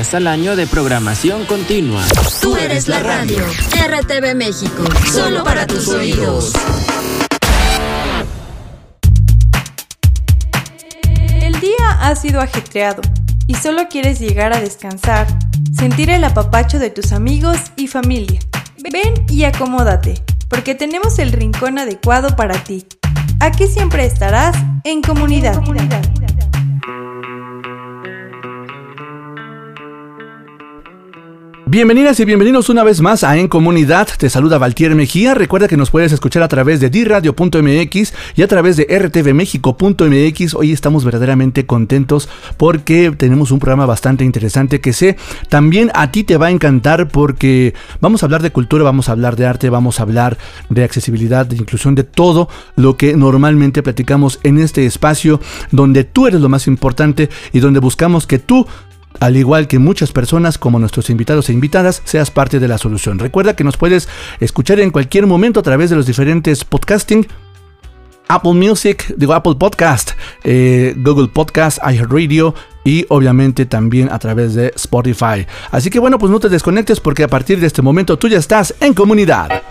al año de programación continua. Tú eres la radio. RTV México. Solo para tus oídos. El día ha sido ajetreado y solo quieres llegar a descansar, sentir el apapacho de tus amigos y familia. Ven y acomódate, porque tenemos el rincón adecuado para ti. Aquí siempre estarás en comunidad. Bienvenidas y bienvenidos una vez más a En Comunidad. Te saluda Valtier Mejía. Recuerda que nos puedes escuchar a través de diradio.mx y a través de rtvmexico.mx. Hoy estamos verdaderamente contentos porque tenemos un programa bastante interesante que sé también a ti te va a encantar porque vamos a hablar de cultura, vamos a hablar de arte, vamos a hablar de accesibilidad, de inclusión, de todo lo que normalmente platicamos en este espacio donde tú eres lo más importante y donde buscamos que tú al igual que muchas personas como nuestros invitados e invitadas, seas parte de la solución. Recuerda que nos puedes escuchar en cualquier momento a través de los diferentes podcasting. Apple Music, digo Apple Podcast, eh, Google Podcast, iHeartRadio y obviamente también a través de Spotify. Así que bueno, pues no te desconectes porque a partir de este momento tú ya estás en comunidad.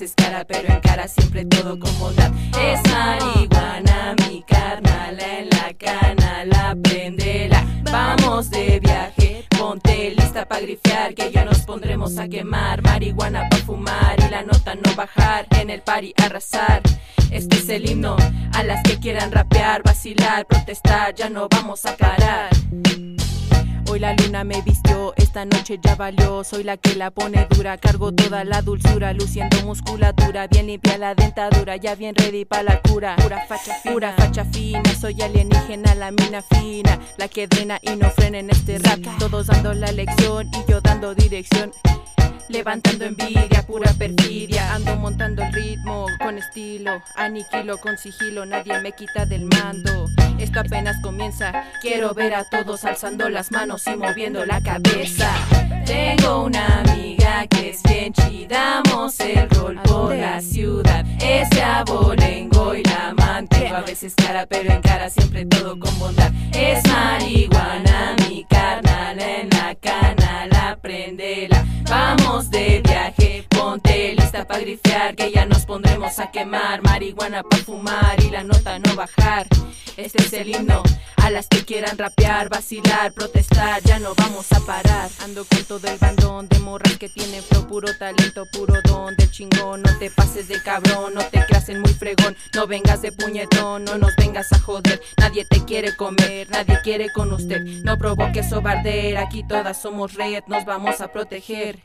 Veces cara, pero en cara siempre todo con bondad. Es marihuana, mi carnal en la cana, la prendela. Vamos de viaje, ponte lista pa' grifear, que ya nos pondremos a quemar. Marihuana pa' fumar y la nota no bajar, en el party arrasar. Este es el himno a las que quieran rapear, vacilar, protestar, ya no vamos a parar. Hoy la luna me vistió, esta noche ya valió. Soy la que la pone dura, cargo toda la dulzura, luciendo musculatura. Bien limpia la dentadura, ya bien ready pa' la cura. Pura facha fina, pura facha fina. Soy alienígena, la mina fina, la que drena y no frena en este rap. Todos dando la lección y yo dando dirección. Levantando envidia, pura perfidia. Ando montando el ritmo con estilo. Aniquilo con sigilo, nadie me quita del mando. Esto apenas comienza. Quiero ver a todos alzando las manos y moviendo la cabeza. Tengo una amiga que es bien chida. Damos el rol por la ciudad. Es de abolengo y la mantengo. A veces cara, pero en cara siempre todo con bondad. Es marihuana, mi carnal en la cana, la prendela. Vamos de viaje, ponte lista pa' grifear, que ya nos pondremos a quemar. Marihuana pa' fumar y la nota no bajar. Este es el himno a las que quieran rapear, vacilar, protestar, ya no vamos a parar. Ando con todo el bandón de morras que tienen flow, puro talento, puro don del chingón. No te pases de cabrón, no te creas en muy fregón. No vengas de puñetón, no nos vengas a joder. Nadie te quiere comer, nadie quiere con usted. No provoques sobarder, aquí todas somos red, nos vamos a proteger.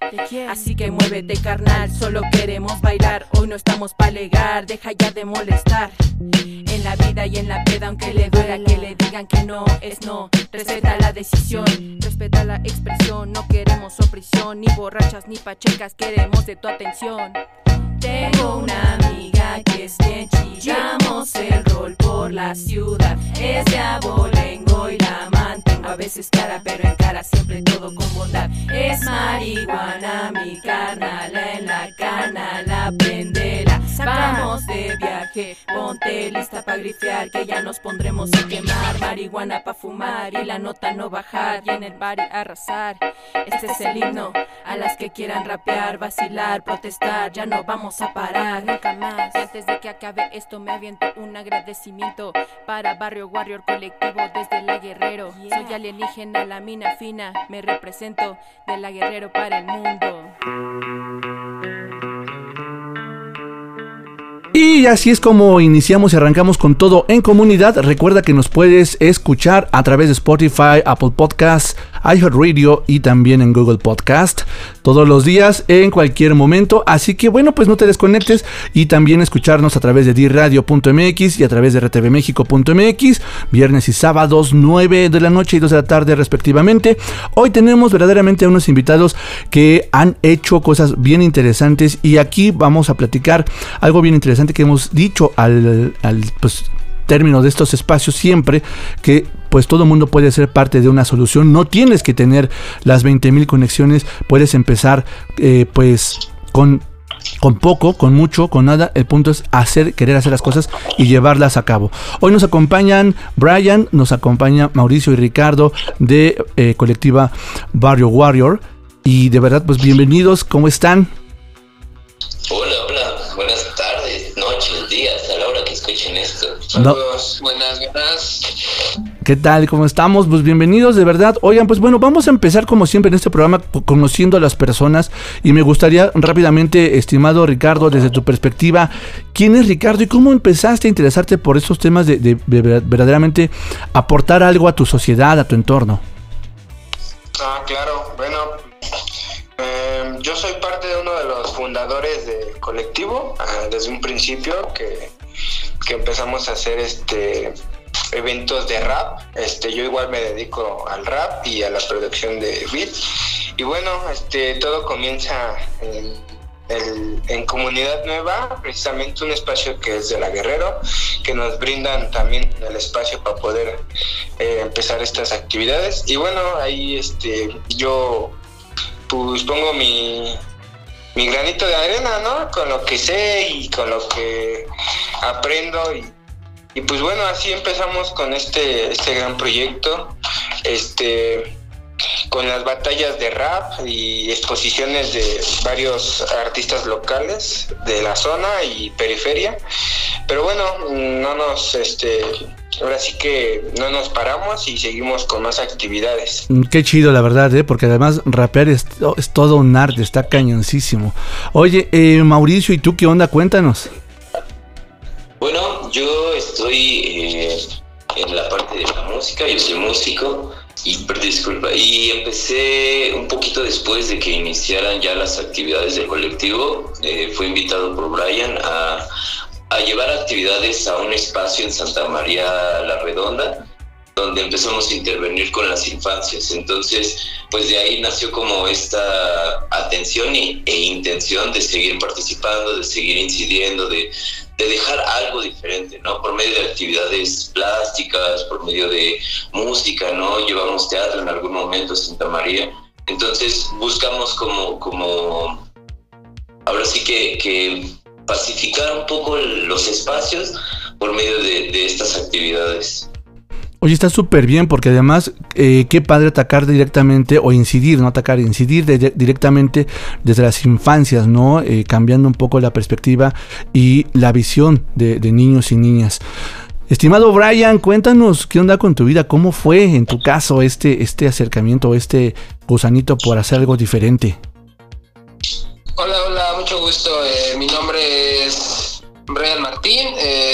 Así que muévete carnal, solo queremos bailar. Hoy no estamos pa' legar, deja ya de molestar. En la vida y en la peda, aunque le duela que le digan que no es no. Respeta la decisión, respeta la expresión. No queremos opresión, ni borrachas ni pachecas, queremos de tu atención. Tengo una amiga que es bien chida, damos el rol por la ciudad. Es de abolengo y la a veces cara, pero en cara siempre todo con bondad. Es marihuana, mi carnal en la cana, la prendela. Vamos de viaje, ponte lista pa' grifear, que ya nos pondremos a quemar. Marihuana pa' fumar y la nota no bajar, y en el bar arrasar. Este es el himno a las que quieran rapear, vacilar, protestar, ya no vamos a parar nunca más. Y antes de que acabe esto me aviento un agradecimiento para Barrio Warrior Colectivo desde La Guerrero. Soy alienígena, la mina fina, me represento de La Guerrero para el mundo. Y así es como iniciamos y arrancamos con todo en comunidad. Recuerda que nos puedes escuchar a través de Spotify, Apple Podcasts, iHeartRadio y también en Google Podcast todos los días en cualquier momento. Así que bueno, pues no te desconectes y también escucharnos a través de dirradio.mx y a través de rtvmexico.mx, viernes y sábados 9 de la noche y 2 de la tarde respectivamente. Hoy tenemos verdaderamente a unos invitados que han hecho cosas bien interesantes y aquí vamos a platicar algo bien interesante que hemos dicho al, al pues, término de estos espacios siempre que pues todo el mundo puede ser parte de una solución. No tienes que tener las 20.000 conexiones, puedes empezar eh, pues con con poco, con mucho, con nada. El punto es hacer, querer hacer las cosas y llevarlas a cabo. Hoy nos acompañan Brian, nos acompaña Mauricio y Ricardo de eh, colectiva Barrio Warrior. Y de verdad, pues bienvenidos, ¿cómo están? Hola, hola, buenas tardes, noches, días, a la hora que escuchen esto. Saludos, buenas, buenas. ¿Qué tal? ¿Cómo estamos? Pues bienvenidos, de verdad. Oigan, pues bueno, vamos a empezar como siempre en este programa conociendo a las personas y me gustaría rápidamente, estimado Ricardo, desde tu perspectiva, ¿quién es Ricardo y cómo empezaste a interesarte por estos temas de, de, de verdaderamente aportar algo a tu sociedad, a tu entorno? Ah, claro, bueno, eh, yo soy parte de uno de los fundadores del colectivo uh, desde un principio que, que empezamos a hacer este eventos de rap. Este, yo igual me dedico al rap y a la producción de beats. Y bueno, este, todo comienza en, el, en Comunidad Nueva, precisamente un espacio que es de la Guerrero, que nos brindan también el espacio para poder eh, empezar estas actividades. Y bueno, ahí este, yo pues pongo mi, mi granito de arena, ¿no? Con lo que sé y con lo que aprendo y y pues bueno, así empezamos con este, este gran proyecto, este, con las batallas de rap y exposiciones de varios artistas locales de la zona y periferia. Pero bueno, no nos, este, ahora sí que no nos paramos y seguimos con más actividades. Qué chido, la verdad, ¿eh? porque además rapear es, es todo un arte, está cañoncísimo. Oye, eh, Mauricio, ¿y tú qué onda? Cuéntanos. Bueno, yo estoy eh, en la parte de la música, yo soy músico y disculpa, y empecé un poquito después de que iniciaran ya las actividades del colectivo. Eh, fui invitado por Brian a, a llevar actividades a un espacio en Santa María la Redonda donde empezamos a intervenir con las infancias. Entonces, pues de ahí nació como esta atención y, e intención de seguir participando, de seguir incidiendo, de, de dejar algo diferente, ¿no? Por medio de actividades plásticas, por medio de música, ¿no? Llevamos teatro en algún momento a Santa María. Entonces buscamos como, como ahora sí que, pacificar un poco los espacios por medio de estas actividades. Oye, está súper bien porque además, eh, qué padre atacar directamente o incidir, no atacar, incidir directamente desde las infancias, ¿no? Eh, cambiando un poco la perspectiva y la visión de, niños y niñas. Estimado Brian, cuéntanos qué onda con tu vida, cómo fue en tu caso este, este acercamiento, este gusanito por hacer algo diferente. Hola, hola, mucho gusto. Eh, mi nombre es Brian Martín,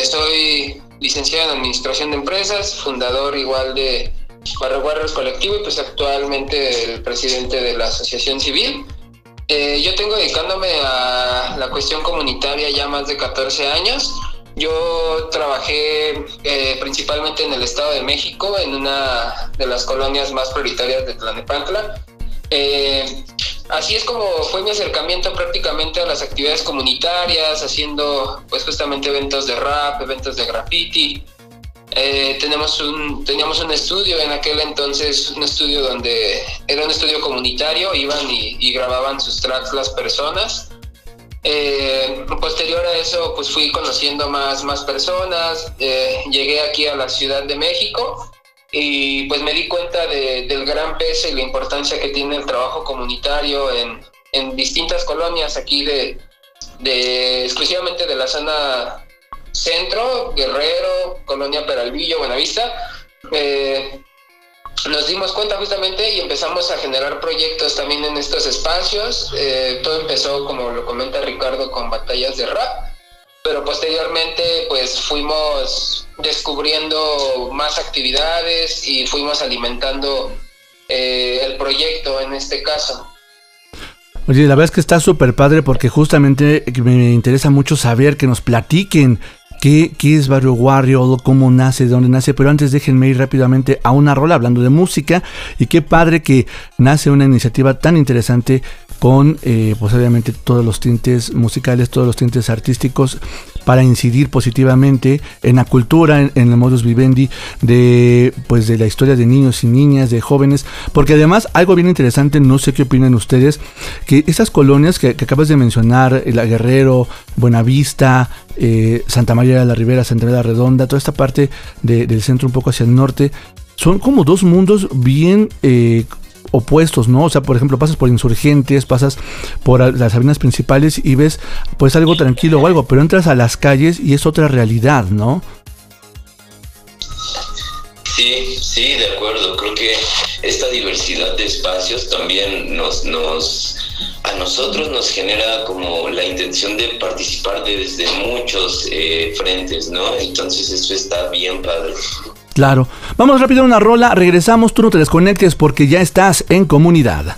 soy licenciado en Administración de Empresas, fundador igual de Barrio Warriors Colectivo y pues actualmente el presidente de la Asociación Civil. Eh, yo tengo dedicándome a la cuestión comunitaria ya más de 14 años. Yo trabajé eh, principalmente en el Estado de México, en una de las colonias más prioritarias de Tlanepantla. Eh, así es como fue mi acercamiento prácticamente a las actividades comunitarias, haciendo pues justamente eventos de rap, eventos de graffiti. Eh, un, teníamos un estudio en aquel entonces, un estudio donde era un estudio comunitario, iban y, y grababan sus tracks las personas. Eh, posterior a eso, pues fui conociendo más, más personas, eh, llegué aquí a la Ciudad de México y pues me di cuenta de, del gran peso y la importancia que tiene el trabajo comunitario en, en distintas colonias aquí de, de, exclusivamente de la zona centro, Guerrero, Colonia Peralvillo, Buenavista. Eh, nos dimos cuenta justamente y empezamos a generar proyectos también en estos espacios. Eh, todo empezó, como lo comenta Ricardo, con batallas de rap pero posteriormente pues fuimos descubriendo más actividades y fuimos alimentando eh, el proyecto en este caso. Oye, la verdad es que está súper padre porque justamente me interesa mucho saber que nos platiquen qué, es Barrio Warrior, cómo nace, de dónde nace, pero antes déjenme ir rápidamente a una rola hablando de música. Y qué padre que nace una iniciativa tan interesante con eh, pues obviamente todos los tintes musicales, todos los tintes artísticos para incidir positivamente en la cultura, en, el modus vivendi de pues de la historia de niños y niñas, de jóvenes, porque además algo bien interesante, no sé qué opinan ustedes, que esas colonias que, acabas de mencionar, La Guerrero, Buenavista, eh, Santa María de la Ribera, Santa de la Redonda, toda esta parte del centro un poco hacia el norte, son como dos mundos bien eh, opuestos, ¿no? O sea, por ejemplo, pasas por insurgentes, pasas por las avenidas principales y ves pues algo tranquilo o algo, pero entras a las calles y es otra realidad, ¿no? Sí, sí, de acuerdo. Creo que esta diversidad de espacios también nos, nos, a nosotros nos genera como la intención de participar desde muchos eh, frentes, ¿no? Entonces eso está bien padre. Claro. Vamos rápido a una rola, regresamos, tú no te desconectes porque ya estás en comunidad.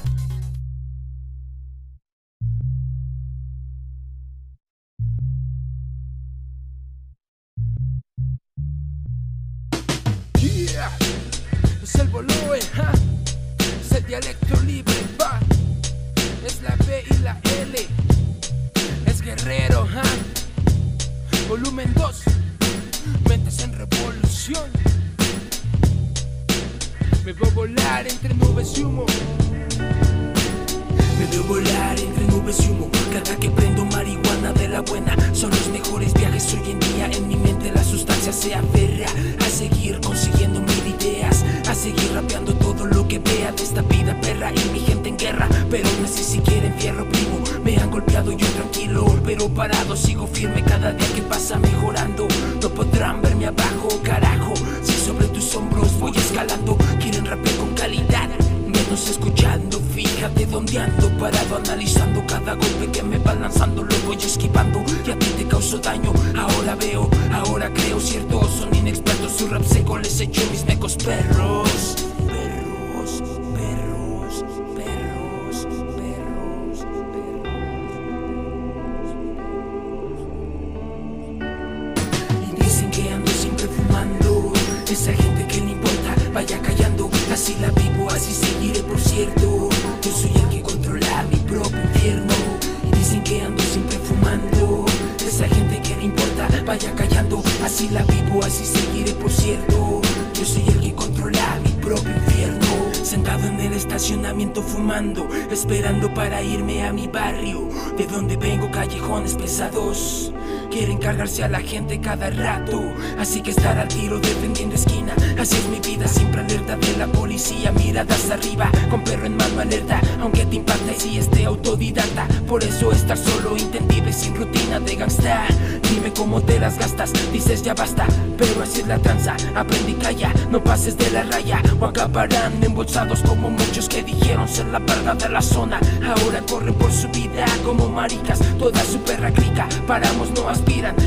De donde vengo, callejones pesados. Quieren cargarse a la gente cada rato. Así que estar al tiro defendiendo esquina. Así es mi vida, siempre alerta de la policía. Miradas arriba, con perro en mano alerta. Aunque te impacte si esté autodidacta. Por eso estar solo, intendible, sin rutina de gangsta. Dime cómo te las gastas, dices ya basta. Pero así es la tranza, aprendí calla. No pases de la raya o acabarán embolsados como muchos que dijeron ser la verga de la zona. Ahora corren por su vida como maricas. Toda su perra clica, paramos no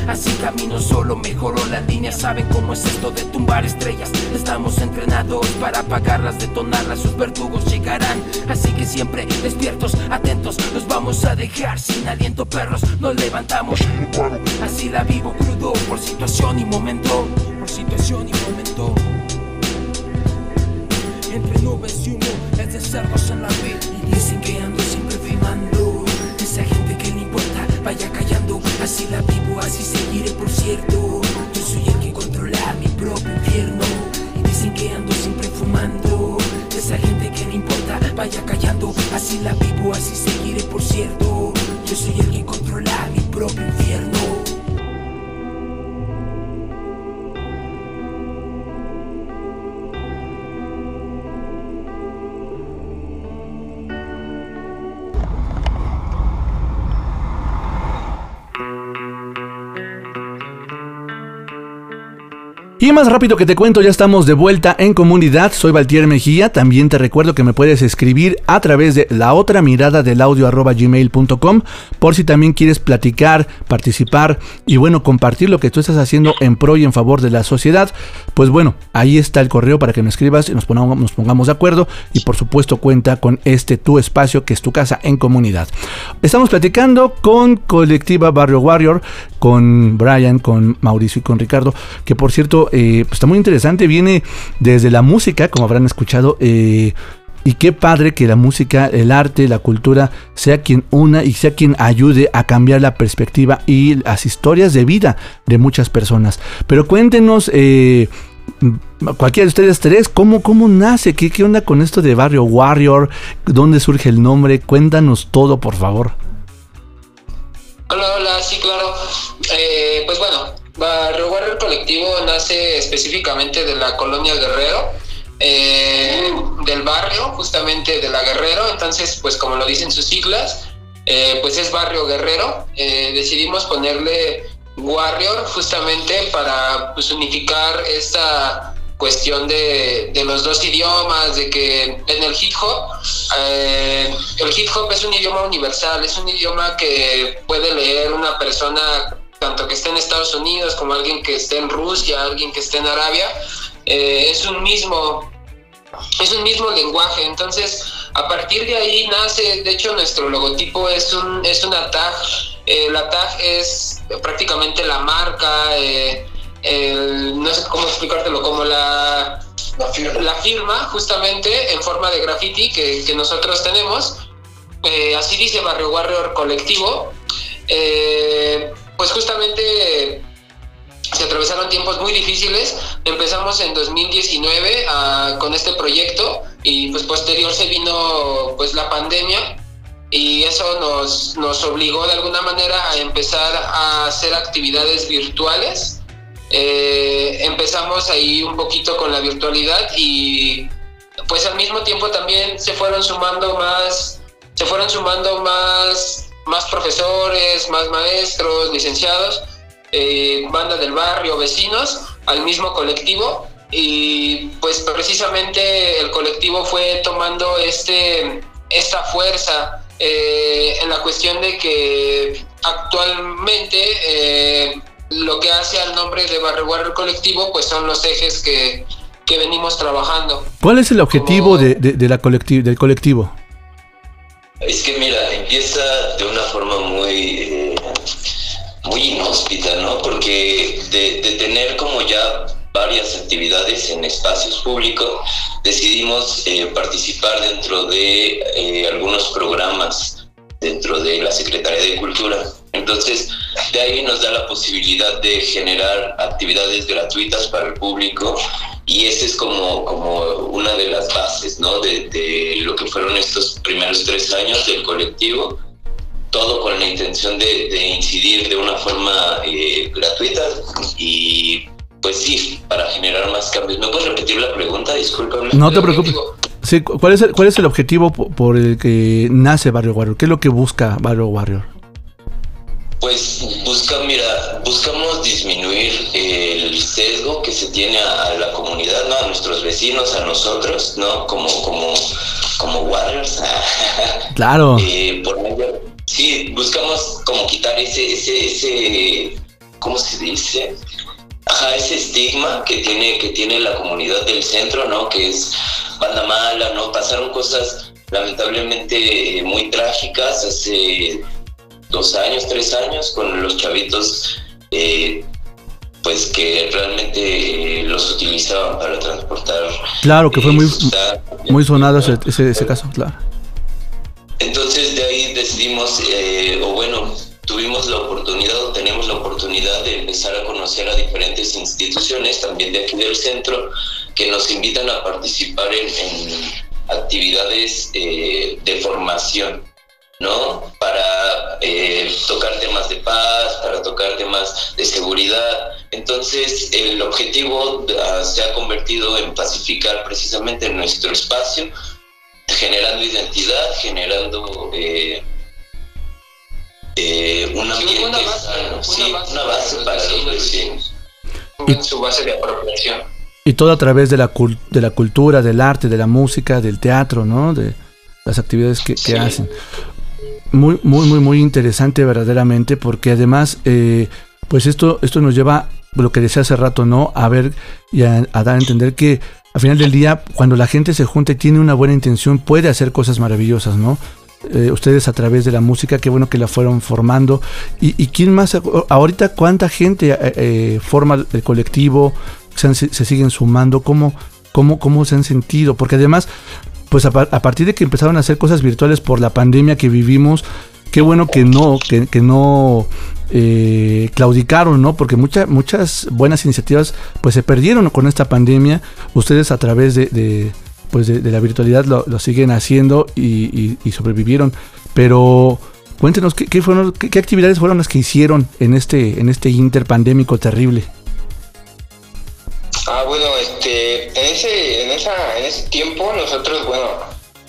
Así camino solo, mejoró la línea. Saben cómo es esto de tumbar estrellas. Estamos entrenados para apagarlas, detonarlas. Sus verdugos llegarán. Así que siempre despiertos, atentos. Nos vamos a dejar sin aliento, perros. Nos levantamos. Así la vivo crudo por situación y momento. Por situación y momento. Entre nubes y humo, es de cerdos en la vida. Y dicen que vaya callando. Así la vivo, así seguiré por cierto. Yo soy el que controla mi propio infierno. Y dicen que ando siempre fumando. Esa gente que no importa, vaya callando. Así la vivo, así seguiré por cierto. Yo soy el que controla mi propio infierno. Y más rápido que te cuento, ya estamos de vuelta en comunidad. Soy Valtier Mejía. También te recuerdo que me puedes escribir a través de la otra mirada del audio arroba gmail.com por si también quieres platicar, participar y bueno, compartir lo que tú estás haciendo en pro y en favor de la sociedad. Pues bueno, ahí está el correo para que me escribas y nos pongamos, de acuerdo. Y por supuesto cuenta con este tu espacio que es tu casa en comunidad. Estamos platicando con colectiva Barrio Warrior, con Brian, con Mauricio y con Ricardo, que por cierto eh, pues está muy interesante, viene desde la música, como habrán escuchado, eh, y qué padre que la música, el arte, la cultura sea quien una y sea quien ayude a cambiar la perspectiva y las historias de vida de muchas personas. Pero cuéntenos, eh, cualquiera de ustedes tres, ¿cómo, cómo nace? ¿Qué, ¿Qué onda con esto de Barrio Warrior? ¿Dónde surge el nombre? Cuéntanos todo, por favor. Hola, hola, sí, claro. Pues bueno, Barrio Warrior Colectivo nace específicamente de la colonia Guerrero, eh, del barrio justamente de la Guerrero, entonces pues como lo dicen sus siglas, eh, pues es Barrio Guerrero. Eh, decidimos ponerle Warrior justamente para pues, unificar esta cuestión de, de, los dos idiomas, de que en el hip hop, eh, el hip hop es un idioma universal, es un idioma que puede leer una persona tanto que esté en Estados Unidos como alguien que esté en Rusia, alguien que esté en Arabia, eh, es un mismo es un mismo lenguaje, entonces a partir de ahí nace, de hecho nuestro logotipo es un es una tag, eh, la tag es prácticamente la marca, eh, el, no sé cómo explicártelo, como la, La firma. la firma justamente en forma de graffiti que, que nosotros tenemos. Eh, así dice Barrio Warrior Colectivo. Eh, pues justamente se atravesaron tiempos muy difíciles. Empezamos en 2019 ah, con este proyecto y pues posterior se vino pues la pandemia y eso nos, nos obligó de alguna manera a empezar a hacer actividades virtuales. Eh, empezamos ahí un poquito con la virtualidad y pues al mismo tiempo también se fueron sumando más, se fueron sumando más, más profesores, más maestros, licenciados, eh, banda del barrio, vecinos, al mismo colectivo y pues precisamente el colectivo fue tomando este, esta fuerza eh, en la cuestión de que actualmente eh, lo que hace al nombre de Barrio Warrior Colectivo pues son los ejes que, que venimos trabajando. ¿Cuál es el objetivo de, de- de la colecti- del colectivo? Es que mira, empieza de una forma muy, eh, muy inhóspita, ¿no? Porque de, tener como ya varias actividades en espacios públicos, decidimos eh, participar dentro de eh, algunos programas dentro de la Secretaría de Cultura. Entonces, de ahí nos da la posibilidad de generar actividades gratuitas para el público y esa es como, como una de las bases ¿no? de, de lo que fueron estos primeros tres años del colectivo, todo con la intención de, de incidir de una forma eh, gratuita y pues sí, para generar más cambios. ¿Me puedes repetir la pregunta? Discúlpame. No te preocupes. Sí, cu- ¿cuál, es el, ¿Cuál es el objetivo po- por el que nace Barrio Warrior? ¿Qué es lo que busca Barrio Warrior? Pues busca, mira, buscamos disminuir el sesgo que se tiene a, a la comunidad, ¿no? A nuestros vecinos, a nosotros, ¿no? Como, como, como warriors. Claro. Eh, por medio- sí, buscamos como quitar ese, ese, ese, ¿cómo se dice? Ajá, ese estigma que tiene, que tiene la comunidad del centro, ¿no? Que es banda mala, ¿no? Pasaron cosas lamentablemente muy trágicas hace dos años, tres años, con los chavitos, eh, pues que realmente eh, los utilizaban para transportar. Claro que fue muy, sustancias. muy sonado ese, ese, ese caso, claro. Entonces de ahí decidimos, eh, o bueno, tuvimos la oportunidad o tenemos la oportunidad de empezar a conocer a diferentes instituciones, también de aquí del centro, que nos invitan a participar en, en actividades eh, de formación, ¿no? Para eh, tocar temas de paz, para tocar temas de seguridad. Entonces el objetivo ah, se ha convertido en pacificar precisamente nuestro espacio generando identidad, generando eh, eh, un ambiente una base, sano, una sí, base una base para para los los vecinos. vecinos. en su base de apropiación. Y todo a través de la, de la cultura, del arte, de la música, del teatro, ¿no? De las actividades que, hacen. Muy, muy, muy, muy interesante verdaderamente porque además, eh, pues esto, esto nos lleva, lo que decía hace rato, ¿no? A ver y a, dar a entender que al final del día, cuando la gente se junta y tiene una buena intención, puede hacer cosas maravillosas, ¿no? Eh, ustedes a través de la música, qué bueno que la fueron formando. ¿Y, quién más? Ahorita, ¿cuánta gente eh, forma el colectivo? Se, se siguen sumando? ¿Cómo, cómo, ¿Cómo se han sentido? Porque además, pues a, partir de que empezaron a hacer cosas virtuales por la pandemia que vivimos, qué bueno que no, que, no eh, claudicaron, ¿no? Porque muchas muchas buenas iniciativas pues se perdieron con esta pandemia. Ustedes a través de, pues de, la virtualidad lo, siguen haciendo y, sobrevivieron. Pero cuéntenos ¿qué, fueron, qué, actividades fueron las que hicieron en este, en este interpandémico terrible. Ah, bueno, este, en ese, en esa, en ese tiempo nosotros, bueno,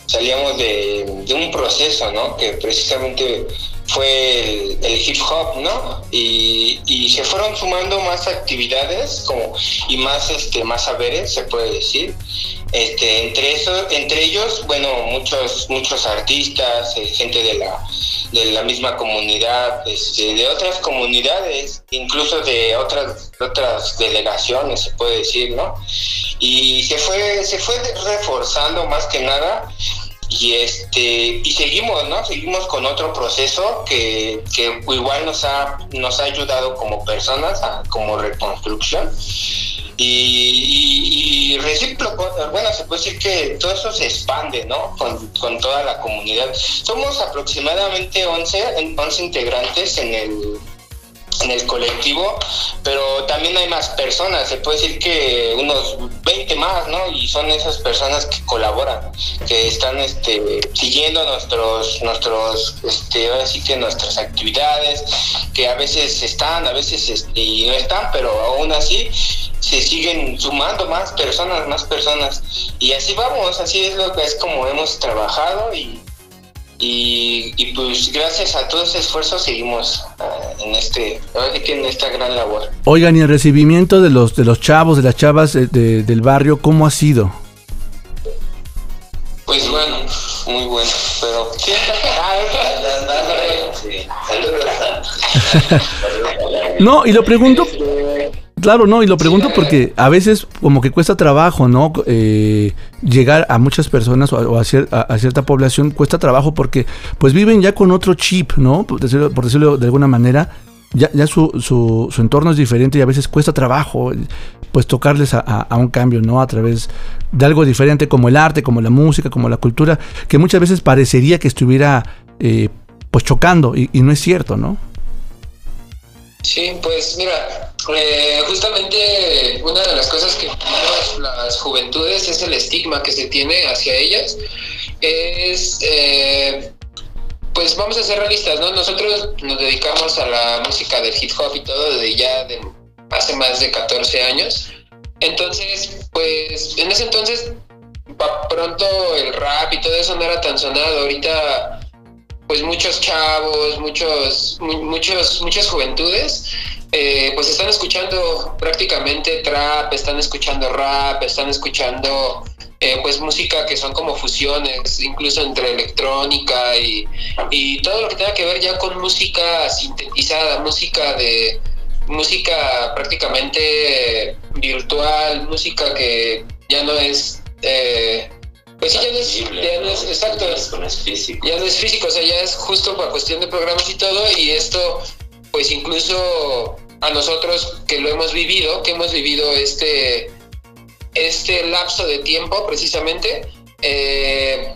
salíamos de, un proceso, ¿no? Que precisamente fue el, hip hop, ¿no? Y, y, se fueron sumando más actividades como y más este más saberes, se puede decir. Este, entre eso, entre ellos, bueno, muchos muchos artistas, eh, gente de la de la misma comunidad, este, de otras comunidades, incluso de otras otras delegaciones, se puede decir, ¿no? Y se fue se fue reforzando más que nada y este y seguimos no seguimos con otro proceso que, que igual nos ha nos ha ayudado como personas como reconstrucción y, y, recíproco, bueno, se puede decir que todo eso se expande, ¿no? Con, con toda la comunidad. Somos aproximadamente 11, 11 integrantes en el, en el colectivo, pero también hay más personas, se puede decir que unos 20 más, ¿no? Y son esas personas que colaboran, que están este, siguiendo nuestros, nuestros, este, así que nuestras actividades, que a veces están, a veces este, y no están, pero aún así se siguen sumando más personas, más personas. Y así vamos, así es lo que es como hemos trabajado y y, pues gracias a todo ese esfuerzo seguimos uh, en este en esta gran labor. Oigan, y el recibimiento de los de los chavos, de las chavas de, del barrio, ¿cómo ha sido? Pues bueno, muy bueno, pero no, y lo pregunto Claro, no, y lo pregunto porque a veces como que cuesta trabajo, ¿no? Eh, llegar a muchas personas o, a, cierta población cuesta trabajo porque pues viven ya con otro chip, ¿no? Por decirlo, de alguna manera, ya, ya su, su, su, entorno es diferente y a veces cuesta trabajo pues tocarles a, un cambio, ¿no? A través de algo diferente como el arte, como la música, como la cultura, que muchas veces parecería que estuviera eh, pues chocando y, y no es cierto, ¿no? Sí, pues mira, eh, justamente una de las cosas que las, las juventudes es el estigma que se tiene hacia ellas. Es, eh, pues vamos a ser realistas, ¿no? Nosotros nos dedicamos a la música del hip hop y todo desde ya de hace más de 14 años. Entonces, pues en ese entonces, pronto el rap y todo eso no era tan sonado. Ahorita, pues muchos chavos, muchos, muchos, muchas juventudes eh, pues están escuchando prácticamente trap, están escuchando rap, están escuchando eh, pues música que son como fusiones, incluso entre electrónica y, y, todo lo que tenga que ver ya con música sintetizada, música de música prácticamente virtual, música que ya no es eh, pues sí, ya no es, ya no es exacto, ya no es físico, o sea, ya es justo para cuestión de programas y todo, y esto pues incluso a nosotros que lo hemos vivido, que hemos vivido este, este lapso de tiempo precisamente, eh,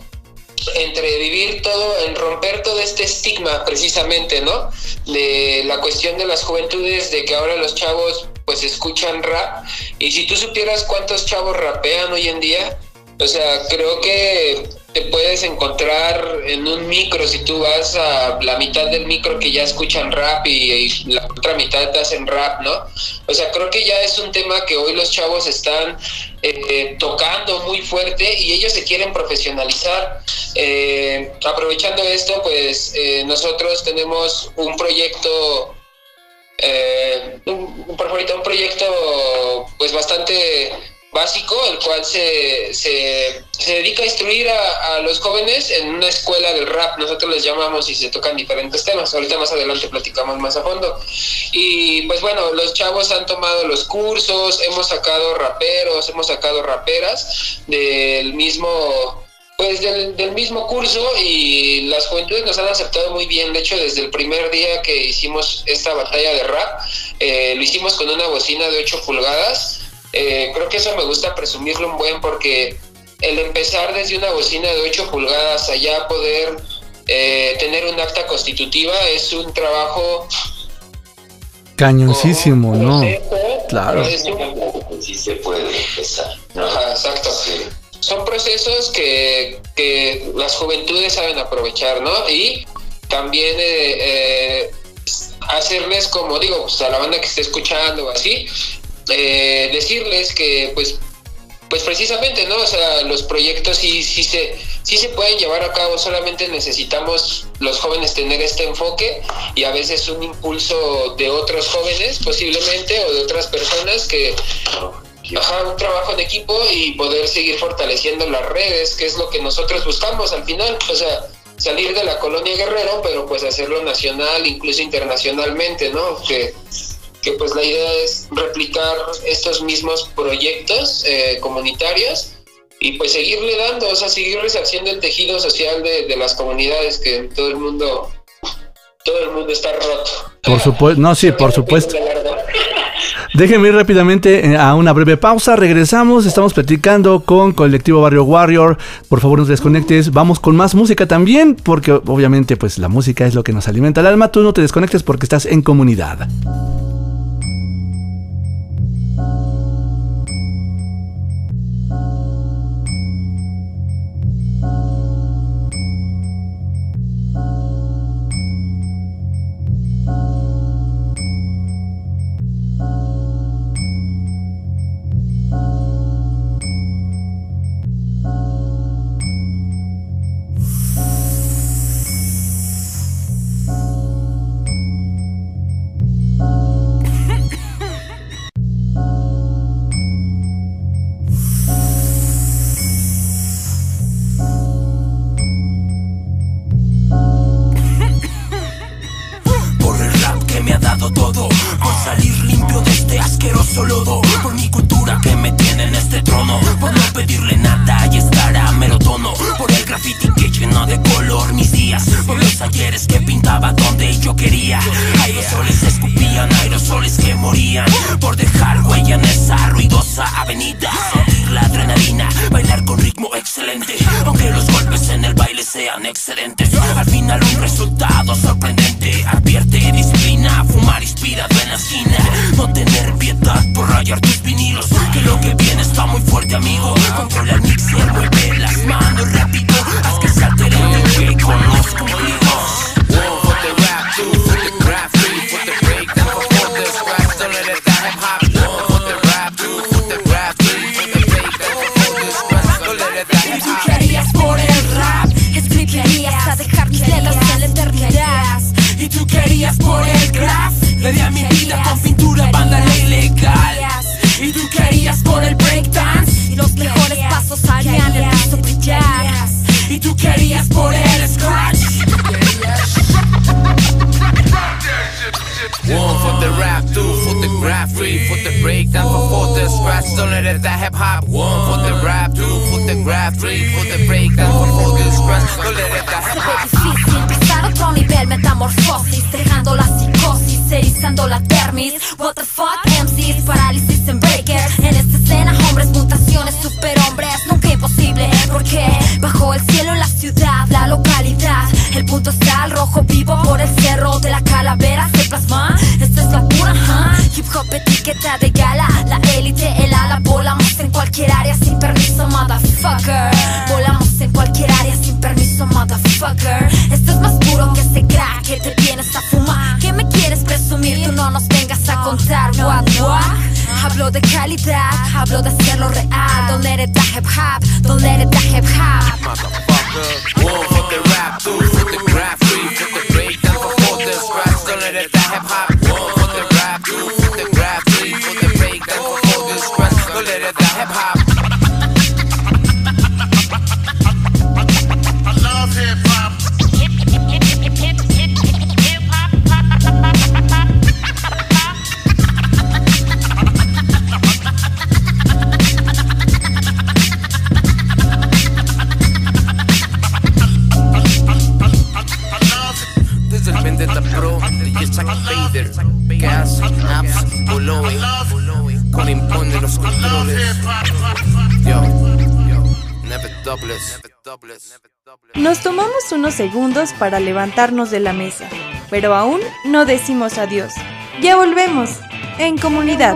entre vivir todo, en romper todo este estigma precisamente, ¿no? De la cuestión de las juventudes, de que ahora los chavos pues escuchan rap, y si tú supieras cuántos chavos rapean hoy en día, o sea, creo que te puedes encontrar en un micro si tú vas a la mitad del micro que ya escuchan rap y, la otra mitad te hacen rap, ¿no? O sea, creo que ya es un tema que hoy los chavos están eh, tocando muy fuerte y ellos se quieren profesionalizar. Eh, aprovechando esto, pues eh, nosotros tenemos un proyecto eh, un, por ahorita un proyecto pues bastante básico, el cual se, se, se dedica a instruir a, los jóvenes en una escuela del rap. Nosotros les llamamos y se tocan diferentes temas. Ahorita más adelante platicamos más a fondo. Y pues bueno, los chavos han tomado los cursos, hemos sacado raperos, hemos sacado raperas del mismo pues del, del, mismo curso y las juventudes nos han aceptado muy bien. De hecho, desde el primer día que hicimos esta batalla de rap, eh, lo hicimos con una bocina de 8 pulgadas. Eh, creo que eso me gusta presumirlo un buen porque el empezar desde una bocina de 8 pulgadas allá poder eh, tener un acta constitutiva es un trabajo cañoncísimo, ¿no? Claro. Sí se puede empezar. Ajá, exacto. Sí son procesos que, que, las juventudes saben aprovechar, ¿no? Y también eh, eh, hacerles, como digo, pues a la banda que esté escuchando o así, eh, decirles que, pues, pues precisamente, ¿no? O sea, los proyectos sí, sí, se, sí se pueden llevar a cabo, solamente necesitamos los jóvenes tener este enfoque y a veces un impulso de otros jóvenes posiblemente o de otras personas que Ajá, un trabajo en equipo y poder seguir fortaleciendo las redes, que es lo que nosotros buscamos al final. O sea, salir de la colonia Guerrero, pero pues hacerlo nacional, incluso internacionalmente, ¿no? Que, que pues la idea es replicar estos mismos proyectos eh, comunitarios y pues seguirle dando, o sea, seguir resarciendo el tejido social de, de las comunidades que todo el mundo todo el mundo está roto. Por supuesto, no, sí, por supuesto. Déjenme ir rápidamente eh, a una breve pausa. Regresamos. Estamos platicando con Colectivo Barrio Warrior. Por favor, no te desconectes. Vamos con más música también, porque obviamente, pues la música es lo que nos alimenta el alma. Tú no te desconectes porque estás en comunidad. One for the rap, Nos tomamos unos segundos para levantarnos de la mesa, pero aún no decimos adiós. Ya volvemos en comunidad.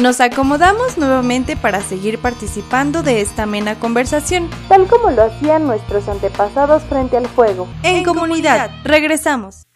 Nos acomodamos nuevamente para seguir participando de esta amena conversación, tal como lo hacían nuestros antepasados frente al fuego. En, comunidad, regresamos.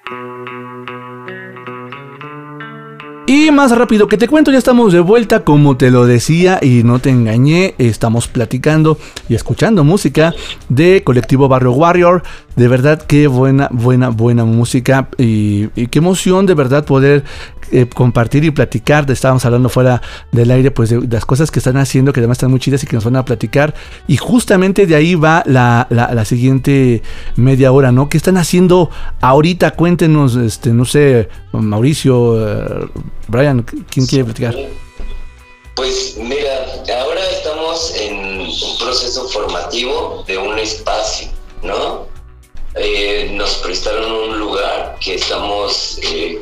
Y más rápido que te cuento, ya estamos de vuelta, como te lo decía y no te engañé, estamos platicando y escuchando música de Colectivo Barrio Warrior. De verdad, qué buena, buena, buena música y, qué emoción de verdad poder eh, compartir y platicar. Estábamos hablando fuera del aire, pues de, las cosas que están haciendo, que además están muy chidas y que nos van a platicar. Y justamente de ahí va la, la, siguiente media hora, ¿no? ¿Qué están haciendo ahorita? Cuéntenos, este, no sé, Mauricio, eh, Brian, ¿quién quiere platicar? Pues mira, ahora estamos en un proceso formativo de un espacio, ¿no? Eh, nos prestaron un lugar que estamos eh,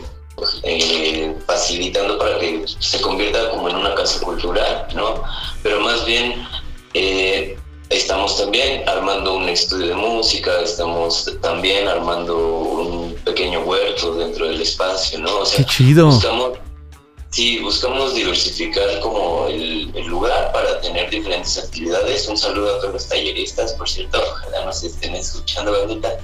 eh, facilitando para que se convierta como en una casa cultural, ¿no? Pero más bien estamos también armando un estudio de música, estamos también armando un pequeño huerto dentro del espacio, ¿no? O sea, Qué chido. Buscamos, sí, buscamos diversificar como el, lugar para tener diferentes actividades. Un saludo a todos los talleristas, por cierto, ojalá nos estén escuchando, bandita.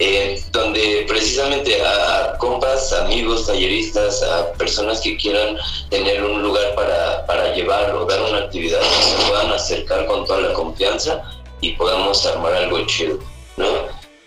Eh, donde precisamente a, compas, amigos, talleristas, a personas que quieran tener un lugar para, para llevar o dar una actividad, se puedan acercar con toda la confianza y podamos armar algo chido, ¿no?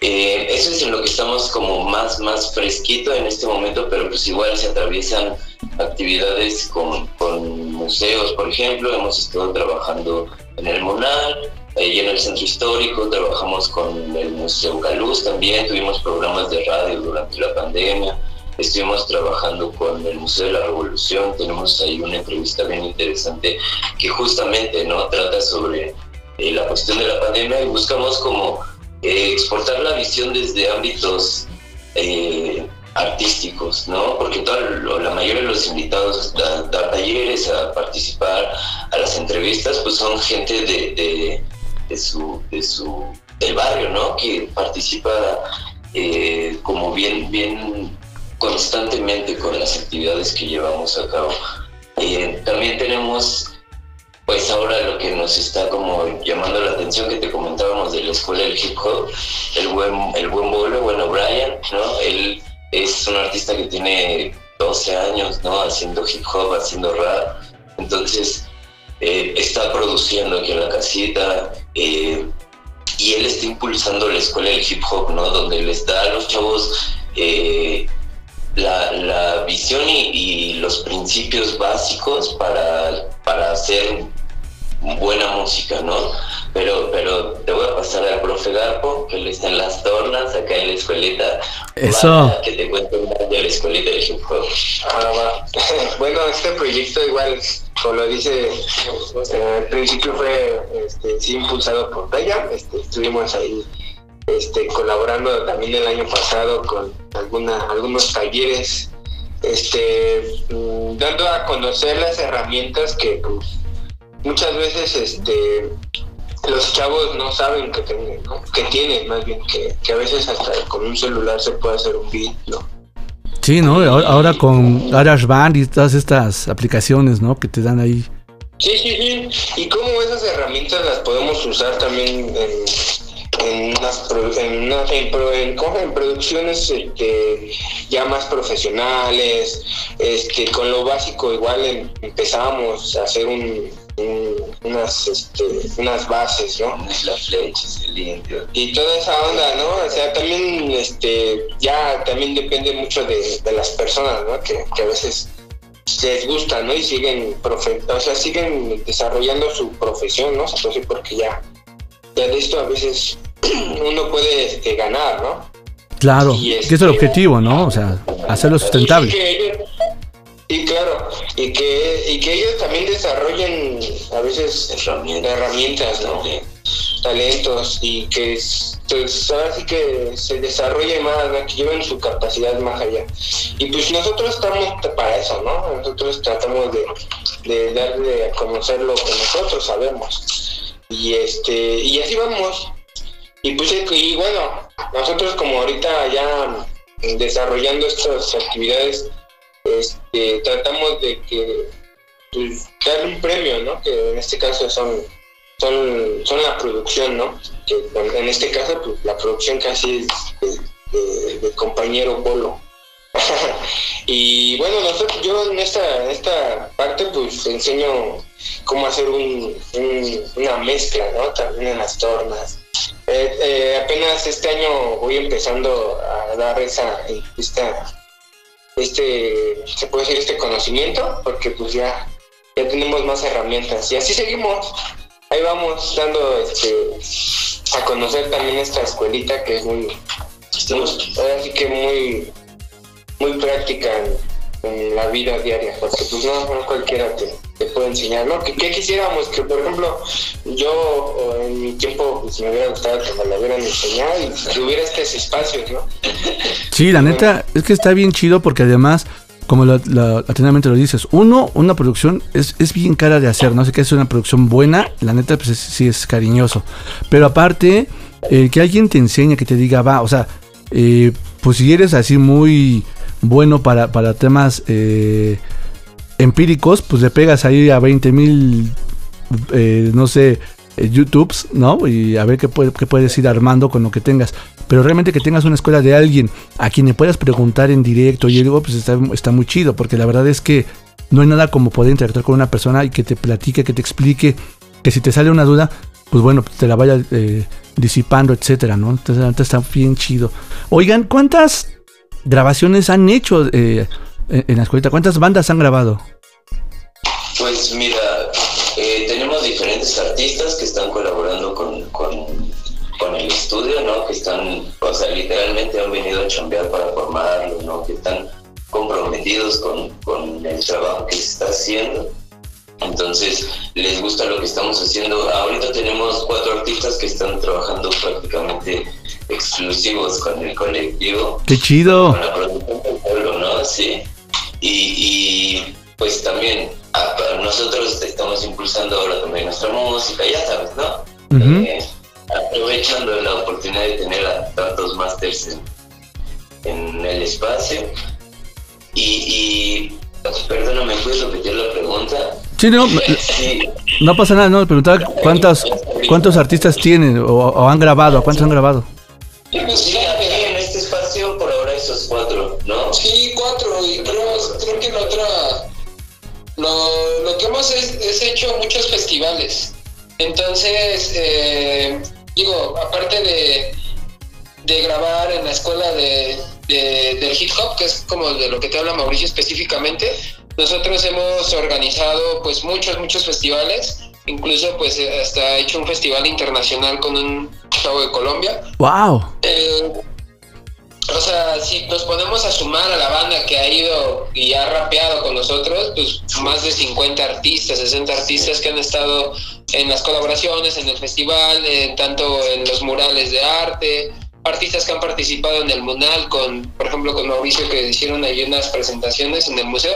Eh, eso es en lo que estamos como más, más fresquito en este momento, pero pues igual se atraviesan actividades con, con museos, por ejemplo, hemos estado trabajando en el Monal, Ahí en el centro histórico trabajamos con el Museo Galuz también, tuvimos programas de radio durante la pandemia, estuvimos trabajando con el Museo de la Revolución, tenemos ahí una entrevista bien interesante que justamente no trata sobre eh, la cuestión de la pandemia y buscamos como eh, exportar la visión desde ámbitos eh, artísticos, ¿no? Porque toda, la mayoría de los invitados a dar talleres, a participar, a las entrevistas, pues son gente de su, de su del barrio, ¿no? Que participa eh, como bien, bien constantemente con las actividades que llevamos a cabo. También tenemos, pues ahora lo que nos está como llamando la atención que te comentábamos de la escuela del hip hop, el buen, el buen bolo, bueno, Brian, ¿no? Él es un artista que tiene 12 años, ¿no? Haciendo hip hop, haciendo rap. Entonces, eh, está produciendo aquí en la casita eh, y él está impulsando la escuela del hip hop, ¿no? Donde les da a los chavos eh, la, visión y, los principios básicos para, para hacer buena música, ¿no? Pero, pero te voy a pasar al profe Garpo, que él está en las tornas, acá en la escuelita. Eso. que te poco de la escuelita de hip hop. Ah, bueno, este proyecto igual, como lo dice, eh, al principio fue este, sí impulsado por Taya, este, estuvimos ahí este, colaborando también el año pasado con alguna, algunos talleres, este, mm, dando a conocer las herramientas que pues, muchas veces este los chavos no saben que tienen, que tienen más bien, que, a veces hasta con un celular se puede hacer un beat, ¿no? Sí, ¿no? Ahora con GarageBand y todas estas aplicaciones, ¿no? Que te dan ahí. Sí, sí, sí. Y cómo esas herramientas las podemos usar también en, en, en, en, producciones este, ya más profesionales, este, con lo básico igual em, empezamos a hacer un, unas, este, unas bases, ¿no? La flecha, el indio. Y toda esa onda, ¿no? O sea, también, este, ya también depende mucho de, de las personas, ¿no? Que, que a veces les gusta, ¿no? Y siguen, profe o sea, siguen desarrollando su profesión, ¿no? Entonces, porque ya, ya de esto a veces uno puede este, ganar, ¿no? Claro, Y que es el este- objetivo, ¿no? O sea, hacerlo Y sustentable. Y claro, y que, y que ellos también desarrollen a veces Herramientas. herramientas, ¿no? Talentos y que es- pues, ahora sí que se desarrolle más, ¿no? que lleven su capacidad más allá. Y pues nosotros estamos para eso, ¿no? Nosotros tratamos de, de darle a conocer lo que nosotros sabemos. Y este, y así vamos. Y pues y bueno, nosotros como ahorita ya desarrollando estas actividades, este, tratamos de que pues, darle un premio, ¿no? Que en este caso son, son, son la producción, ¿no? Que en este caso, pues la producción casi es de, compañero Polo. y bueno, nosotros, yo en esta, en esta parte, pues enseño cómo hacer un- una mezcla, ¿no? También en las tornas. Eh, eh, apenas este año voy empezando a dar esa, esta, este, se puede decir este conocimiento, porque pues ya, ya tenemos más herramientas y así seguimos. Ahí vamos dando este, a conocer también esta escuelita que es muy, muy- ahora sí que muy, muy práctica en, la vida diaria, porque pues no, no cualquiera te, te puede enseñar, ¿no? Que, que quisiéramos que, por ejemplo, yo en mi tiempo pues me hubiera gustado que me lo hubieran enseñado y que hubiera estos espacios, ¿no? Sí, la neta, es que está bien chido porque además, como lo- atentamente lo dices, uno, una producción es, es bien cara de hacer, no sé qué es una producción buena, la neta, pues es- sí es cariñoso. Pero aparte, el que alguien te enseñe, que te diga, va, o sea, eh, pues si eres así muy bueno para, para temas eh, empíricos, pues le pegas ahí a 20 mil, eh, no sé, eh, YouTubes, ¿no? Y a ver qué, puede- qué puedes ir armando con lo que tengas. Pero realmente que tengas una escuela de alguien a quien le puedas preguntar en directo y algo, pues está, está muy chido, porque la verdad es que no hay nada como poder interactuar con una persona y que te platique, que te explique, que si te sale una duda, pues bueno, te la vaya eh, disipando, etcétera, ¿no? Entonces está bien chido. Oigan, ¿cuántas grabaciones han hecho en en la escuelita? ¿Cuántas bandas han grabado? Pues mira, eh, tenemos diferentes artistas que están colaborando con, con, con el estudio, ¿no? Que están, o sea, literalmente han venido a chambear para formarlo, ¿no? Que están comprometidos con, con el trabajo que se está haciendo. Entonces, les gusta lo que estamos haciendo. Ahorita tenemos cuatro artistas que están trabajando prácticamente exclusivos con el colectivo ¡Qué chido! con la producción del pueblo, ¿no? Sí. Y, y, pues también a- nosotros estamos impulsando ahora también nuestra música, ya sabes, ¿no? Eh, aprovechando la oportunidad de tener a tantos másters en, en el espacio. Y, y perdóname, ¿puedes repetir la pregunta? Sí, no, Sí, no pasa nada, no, me preguntaba cuántos, cuántos artistas tienen o, o han grabado, ¿a cuántos han grabado? sí, Lo, lo que hemos es, es hecho muchos festivales. Entonces, eh, digo, aparte de, de grabar en la escuela de, de- del hip hop, que es como de lo que te habla Mauricio específicamente, nosotros hemos organizado pues muchos, muchos festivales. Incluso pues hasta he hecho un festival internacional con un chavo de Colombia. ¡Wow! Eh, o sea, si nos ponemos a sumar a la banda que ha ido y ha rapeado con nosotros, pues más de 50 artistas, 60 artistas que han estado en las colaboraciones, en el festival, en tanto en los murales de arte, artistas que han participado en el Munal, con, por ejemplo, con Mauricio que hicieron ahí unas presentaciones en el museo,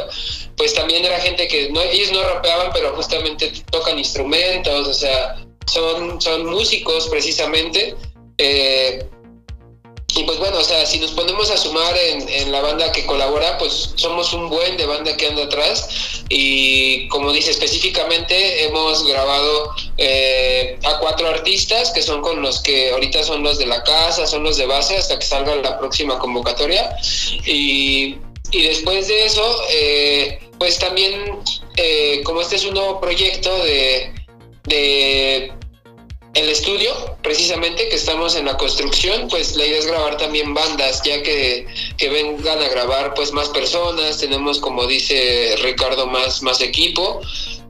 pues también era gente que no, ellos no rapeaban, pero justamente tocan instrumentos, o sea, son, son músicos precisamente. eh, y pues bueno, o sea, si nos ponemos a sumar en, la banda que colabora, pues somos un buen de banda que anda atrás. Y como dice específicamente, hemos grabado eh, a cuatro artistas que son con los que ahorita son los de la casa, son los de base hasta que salga la próxima convocatoria. Y, y después de eso, eh, pues también, eh, como este es un nuevo proyecto de, de el estudio, precisamente, que estamos en la construcción, pues la idea es grabar también bandas, ya que, que vengan a grabar pues más personas, tenemos como dice Ricardo más, más equipo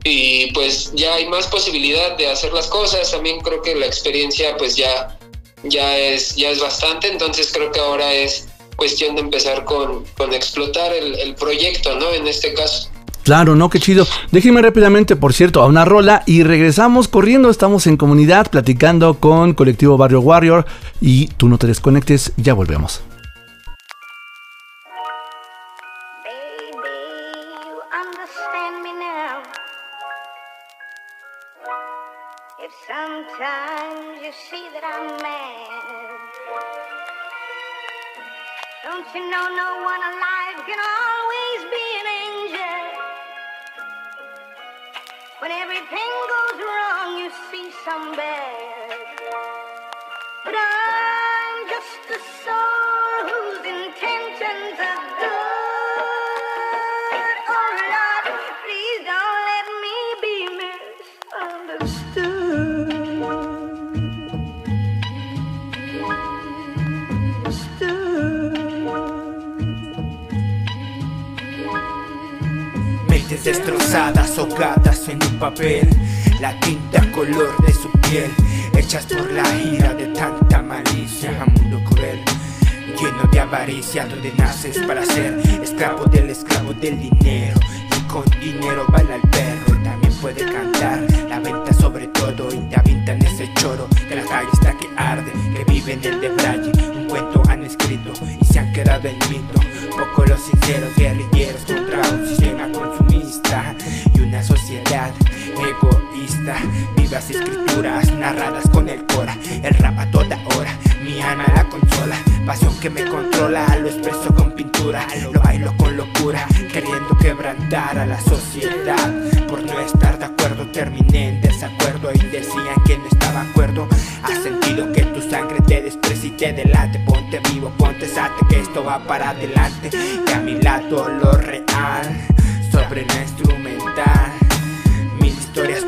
y pues ya hay más posibilidad de hacer las cosas, también creo que la experiencia pues ya, ya, es, ya es bastante, entonces creo que ahora es cuestión de empezar con, con explotar el, el proyecto, ¿no? En este caso. Claro, no, qué chido. Déjenme rápidamente, por cierto, a una rola y regresamos corriendo. Estamos en comunidad platicando con Colectivo Barrio Warrior y tú no te desconectes, ya volvemos. Destrozadas, ahogadas en un papel, la tinta color de su piel, hechas por la ira de tanta malicia, a mundo cruel. Lleno de avaricia, donde naces para ser esclavo del esclavo del dinero. Y con dinero baila el perro, y también puede cantar. La venta sobre todo, y te avientan ese choro. Que la calle está que arde, que vive en el debraye. Un cuento han escrito y se han quedado en mito. Poco los sinceros guerrilleros contra un sistema Vivas escrituras narradas con el cora, el rap a toda hora. Mi alma la consola, pasión que me controla. Lo expreso con pintura, lo bailo con locura, queriendo quebrantar a la sociedad. Por no estar de acuerdo, terminé en desacuerdo y decían que no estaba acuerdo. Has sentido que tu sangre te desprecia y te delate. Ponte vivo, ponte sate, que esto va para adelante. Y a lo real, sobre la instrumental. Mil historias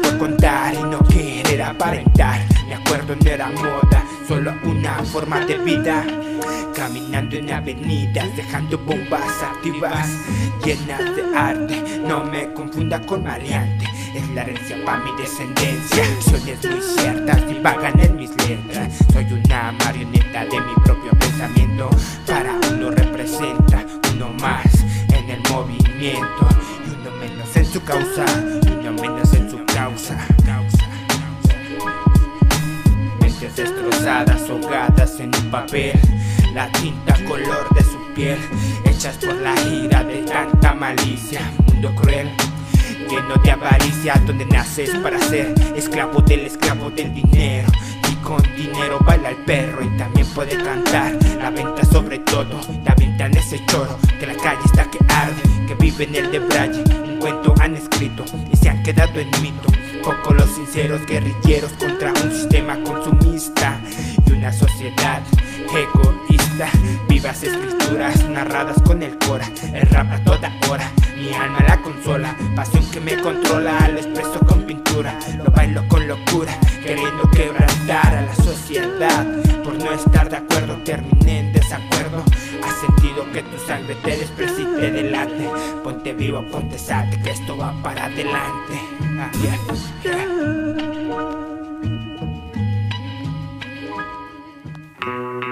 Me acuerdo no era moda, solo una forma de vida. Caminando en avenidas, dejando bombas activas, llenas de arte. No me confunda con maleante, es la herencia para mi descendencia. Acciones muy ciertas divagan en mis letras. Soy una marioneta de mi propio pensamiento. Para uno representa uno más en el movimiento y uno menos en su causa, ahogadas en un papel, la tinta color de su piel, hechas por la ira de tanta malicia, mundo cruel. Lleno de avaricia, donde naces para ser esclavo del esclavo del dinero. Y con dinero baila el perro y también puede cantar. La venta sobre todo, la venta en ese choro. Que la calle está que arde, que vive en el de Braille. Un cuento han escrito y se han quedado en mito. Poco los sinceros guerrilleros contra un sistema consumista y una sociedad egoísta. Vivas escrituras narradas con el cora, el rap a toda hora. Mi alma la consola, pasión que me controla, lo expreso con pintura, lo bailo con locura, queriendo quebrantar a la sociedad. Por no estar de acuerdo, terminé en desacuerdo. Has sentido que tu sangre te desprecia y. Ponte vivo, ponte sate, que esto va para adelante. Ah. thank you.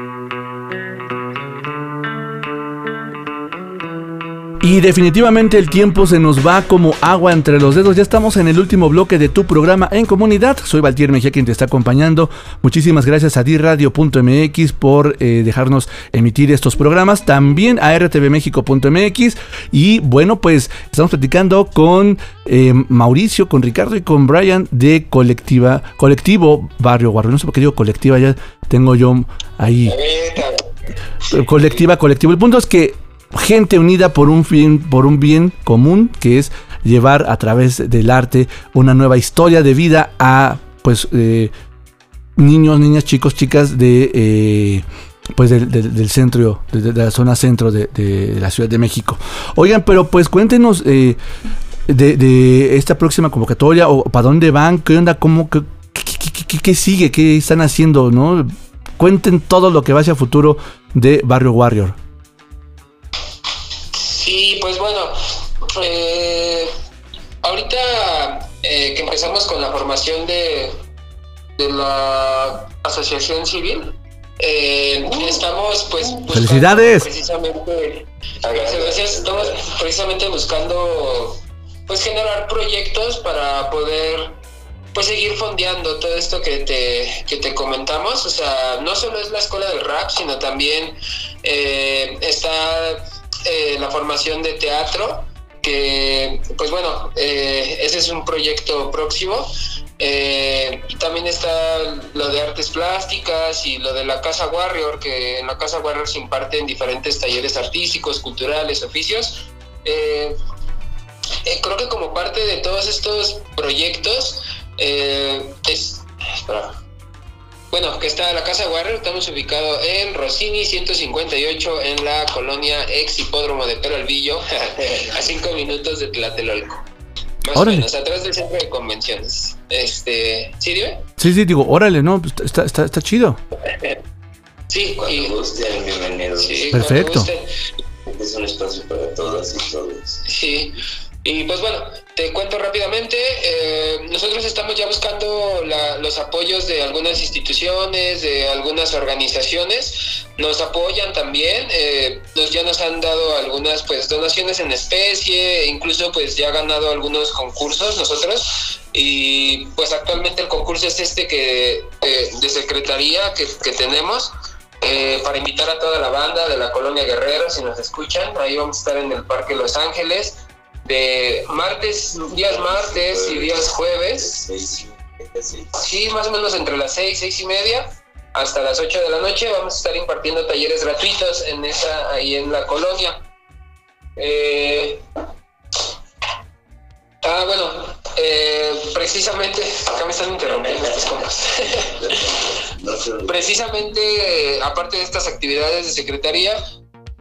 Y definitivamente el tiempo se nos va como agua entre los dedos. Ya estamos en el último bloque de tu programa en comunidad. Soy Valtier Mejía quien te está acompañando. Muchísimas gracias a dirradio.mx por eh, dejarnos emitir estos programas. También a rtvmexico.mx. Y bueno, pues estamos platicando con eh, Mauricio, con Ricardo y con Brian de colectiva, colectivo Barrio Guarro. No sé por qué digo colectiva, ya tengo yo ahí. Colectiva, colectivo. El punto es que gente unida por un fin, por un bien común, que es llevar a través del arte una nueva historia de vida a pues eh, niños, niñas, chicos, chicas de eh, pues del, centro, de, la zona centro de, la Ciudad de México. Oigan, pero pues cuéntenos, eh, de, esta próxima convocatoria o para dónde van, qué onda, cómo, qué, qué- qué- qué- qué sigue, qué están haciendo, ¿no? Cuenten todo lo que va hacia futuro de Barrio Warrior. Pues bueno, eh, ahorita eh, que empezamos con la formación de, de la asociación civil, eh, estamos pues ¡Felicidades! precisamente gracias, gracias, estamos precisamente buscando pues generar proyectos para poder pues seguir fondeando todo esto que te, que te comentamos. O sea, no solo es la escuela del rap, sino también eh, está eh, la formación de teatro, que pues bueno, eh, ese es un proyecto próximo. Eh, también está lo de artes plásticas y lo de la Casa Warrior, que en la Casa Warrior se imparten diferentes talleres artísticos, culturales, oficios. Eh, creo que como parte de todos estos proyectos es espera. Bueno que está la casa Warrior estamos ubicados en Rossini 158 en la colonia ex hipódromo de Peralvillo a cinco minutos de Tlatelolco más Órale. o menos atrás del centro de convenciones este sí dime Sí, sí, digo, órale, ¿no? Pues Está, está, está chido. sí Cuando y- gusten, bienvenidos. sí, Perfecto. gusten. Es un espacio para todas y todos. Sí, y pues bueno, te cuento rápidamente, eh, nosotros estamos ya buscando la- los apoyos de algunas instituciones, de algunas organizaciones, nos apoyan también, eh, nos, ya nos han dado algunas pues donaciones en especie, incluso pues ya ha ganado algunos concursos nosotros. Y pues actualmente el concurso es este que eh, de secretaría que, tenemos. eh, para invitar a toda la banda de la colonia Guerrero, si nos escuchan, ahí vamos a estar en el Parque Los Ángeles de martes, días martes y días jueves. Sí, más o menos entre las seis, seis y media hasta las 8 de la noche vamos a estar impartiendo talleres gratuitos en esa, ahí en la colonia. Eh, ah, bueno, eh, precisamente, acá me están interrumpiendo estos compas. precisamente, eh, aparte de estas actividades de secretaría,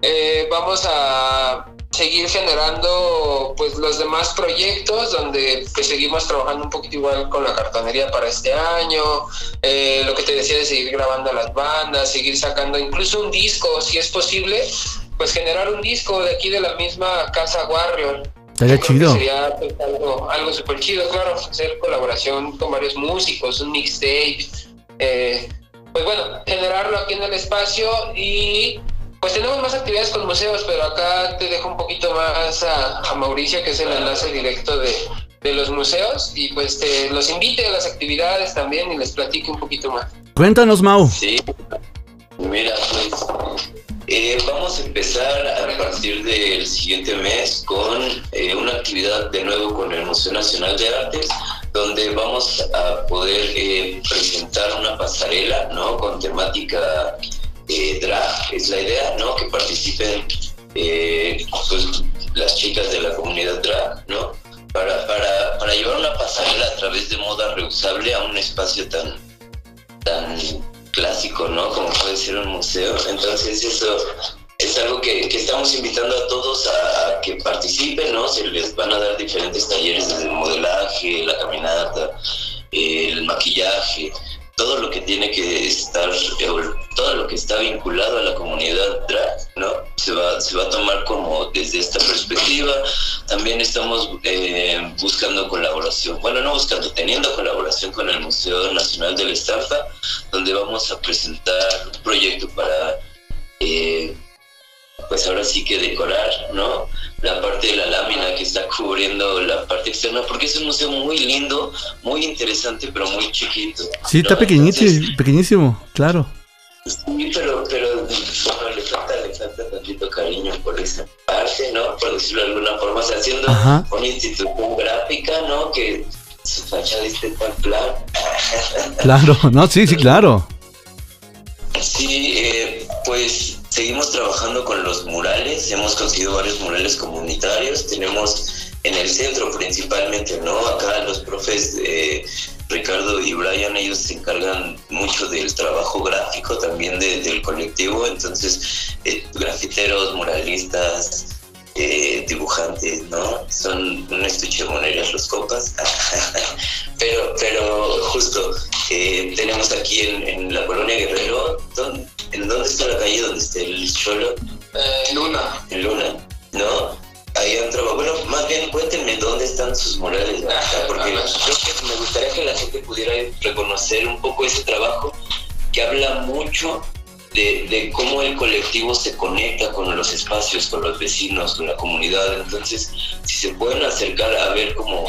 eh, vamos a seguir generando pues los demás proyectos donde pues, seguimos trabajando un poquito igual con la cartonería para este año, eh, lo que te decía de seguir grabando las bandas, seguir sacando incluso un disco, si es posible, pues generar un disco de aquí de la misma casa Warrior. Estaría chido. Sería pues, algo, algo súper chido, claro, hacer colaboración con varios músicos, un mixtape. eh, pues bueno, generarlo aquí en el espacio y pues tenemos más actividades con museos, pero acá te dejo un poquito más a, a Mauricio, que es el enlace directo de, de los museos, y pues te los invite a las actividades también y les platique un poquito más. Cuéntanos, Mau. Sí, mira, pues eh, vamos a empezar a partir del siguiente mes con eh, una actividad de nuevo con el Museo Nacional de Artes, donde vamos a poder eh, presentar una pasarela, ¿no? Con temática eh, drag, es la idea, ¿no? Que participen eh, pues, las chicas de la comunidad drag, ¿no? Para, para, para llevar una pasarela a través de moda reusable a un espacio tan, tan clásico, ¿no? Como puede ser un museo. Entonces eso es algo que, estamos invitando a todos a, a que participen, ¿no? Se les van a dar diferentes talleres desde el modelaje, la caminata, el maquillaje, todo lo que tiene que estar, eh, todo lo que está vinculado a la comunidad drag, ¿no? Se va, se va a tomar como desde esta perspectiva. También estamos eh, buscando colaboración, bueno, no buscando, teniendo colaboración con el Museo Nacional del Estampa, donde vamos a presentar un proyecto para, eh, pues ahora sí que decorar, ¿no? La parte de la lámina que está cubriendo la parte externa, porque es un museo muy lindo, muy interesante, pero muy chiquito. Sí, está pequeñito, Entonces, pequeñísimo, claro. Sí, pero, pero bueno, le falta, le falta tantito cariño por esa parte, ¿no? Por decirlo de alguna forma, o sea, haciendo Ajá. una institución gráfica, ¿no? Que su fachada esté tan plan. Claro, no, sí, sí, claro. Sí, eh, pues seguimos trabajando con los murales, hemos conseguido varios murales comunitarios, tenemos en el centro principalmente, ¿no? Acá los profes eh, Ricardo y Brian, ellos se encargan mucho del trabajo gráfico también de- del colectivo, entonces eh, grafiteros, muralistas, eh, dibujantes, ¿no? Son un estuche de monedas los compas. pero, pero justo, eh, tenemos aquí en, en, la colonia Guerrero, ¿dónde, ¿en dónde está la calle donde está el cholo? Eh, Luna. En Luna, ¿no? Ahí han trabajado. Bueno, más bien cuéntenme dónde están sus murales, ¿no? porque creo que me gustaría que la gente pudiera reconocer un poco ese trabajo que habla mucho de, cómo el colectivo se conecta con los espacios, con los vecinos, con la comunidad. Entonces, si se pueden acercar a ver cómo,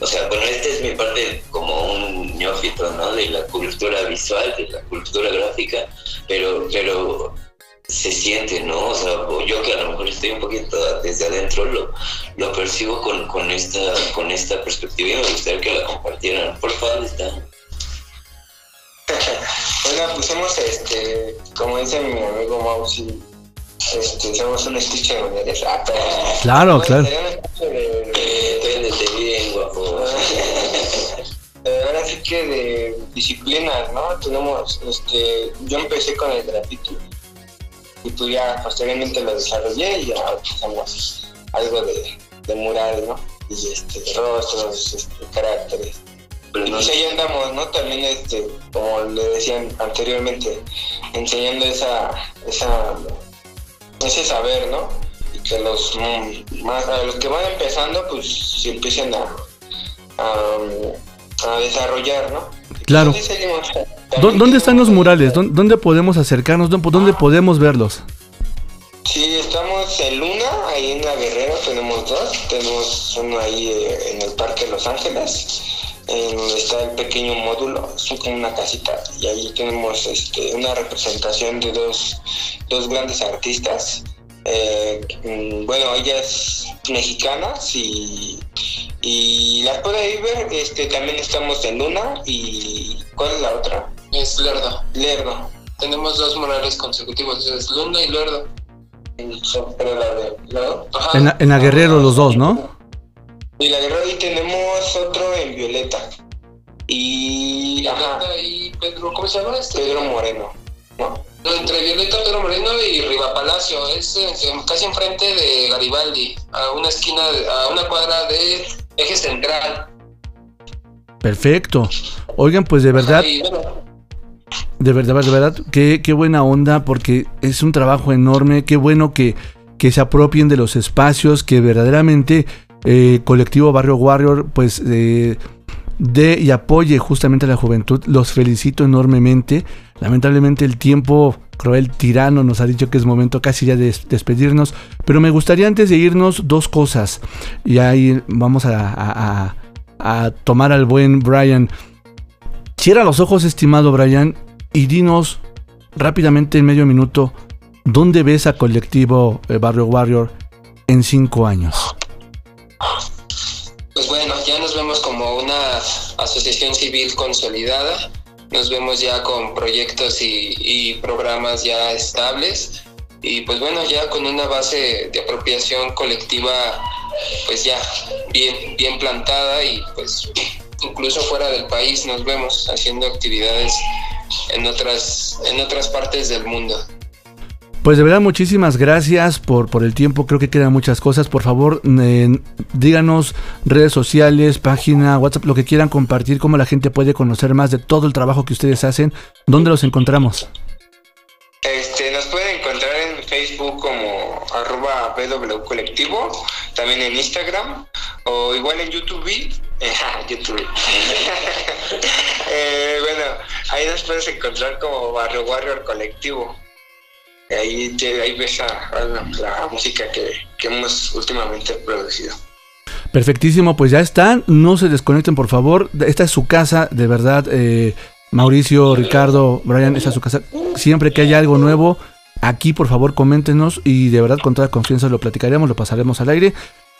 o sea, bueno, esta es mi parte como un neófito, ¿no? De la cultura visual, de la cultura gráfica, pero, pero se siente, ¿no? O sea, yo que a lo mejor estoy un poquito desde adentro, lo, lo percibo con, con, esta, con esta perspectiva y me gustaría que la compartieran. Por favor, está. bueno, pues este, como dice mi amigo Mausi, este, somos un estuche de monedas. Ah, pero, claro, claro. Véndete bien, guapo. Ahora sí que de disciplinas, ¿no? Tenemos, este, yo empecé con el grafiti y pues ya posteriormente lo desarrollé y ya hacemos algo de, de mural, ¿no? Y este, rostros, este, caracteres. Pero y pues ahí andamos, ¿no? También, este, como le decían anteriormente, enseñando esa, esa, ese saber, ¿no? Y que los más, a los que van empezando, pues se empiecen a, a, a desarrollar, ¿no? Claro. Seguimos, ¿Dónde están los murales? ¿Dónde podemos acercarnos? ¿Dónde podemos verlos? Sí, estamos en Luna, ahí en La Guerrero tenemos dos. Tenemos uno ahí eh, en el Parque de Los Ángeles, en donde está el pequeño módulo, es como una casita. Y ahí tenemos este, una representación de dos, dos grandes artistas. Eh, bueno, ellas mexicanas y, y las puede ver. Este, también estamos en Luna y ¿cuál es la otra? Es Lerdo. Lerdo. Tenemos dos murales consecutivos, es Luna y Lerdo. Pero la de Lerdo. Ajá. En, la, en la Guerrero los dos, ¿no? Y la Guerrero y tenemos otro en Violeta. Y. Violeta ajá. y Pedro, ¿cómo se llama este? Pedro Moreno. ¿no? Entre Violeta, Pedro Moreno y Riva Palacio, es casi enfrente de Garibaldi, a una esquina, a una cuadra de eje central. Perfecto. Oigan, pues de verdad. Y, bueno, de verdad, de verdad, qué, qué, buena onda, porque es un trabajo enorme, qué bueno que, que se apropien de los espacios, que verdaderamente eh, Colectivo Barrio Warrior, pues, eh, dé y apoye justamente a la juventud. Los felicito enormemente. Lamentablemente el tiempo cruel tirano nos ha dicho que es momento casi ya de despedirnos, pero me gustaría antes de irnos dos cosas, y ahí vamos a, a, a tomar al buen Brian. Cierra los ojos, estimado Brian, y dinos rápidamente en medio minuto, ¿dónde ves a Colectivo eh, Barrio Warrior en cinco años? Asociación civil consolidada, nos vemos ya con proyectos y, programas ya estables y pues bueno, ya con una base de apropiación colectiva pues ya bien, bien plantada y pues incluso fuera del país nos vemos haciendo actividades en otras, en otras partes del mundo. Pues de verdad muchísimas gracias por, por el tiempo, creo que quedan muchas cosas. Por favor, díganos redes sociales, página, WhatsApp, lo que quieran compartir, cómo la gente puede conocer más de todo el trabajo que ustedes hacen. ¿Dónde los encontramos? Este, nos pueden encontrar en Facebook como arroba BW Colectivo, también en Instagram o igual en YouTube. YouTube. eh, bueno, ahí nos puedes encontrar como Barrio Warrior Colectivo. Ahí, ves la, música que, que hemos últimamente producido. Perfectísimo, pues ya están. No se desconecten, por favor. Esta es su casa, de verdad. Eh, Mauricio, Ricardo, Brian, esta es su casa. Siempre que haya algo nuevo, aquí por favor coméntenos y de verdad con toda confianza lo platicaremos, lo pasaremos al aire.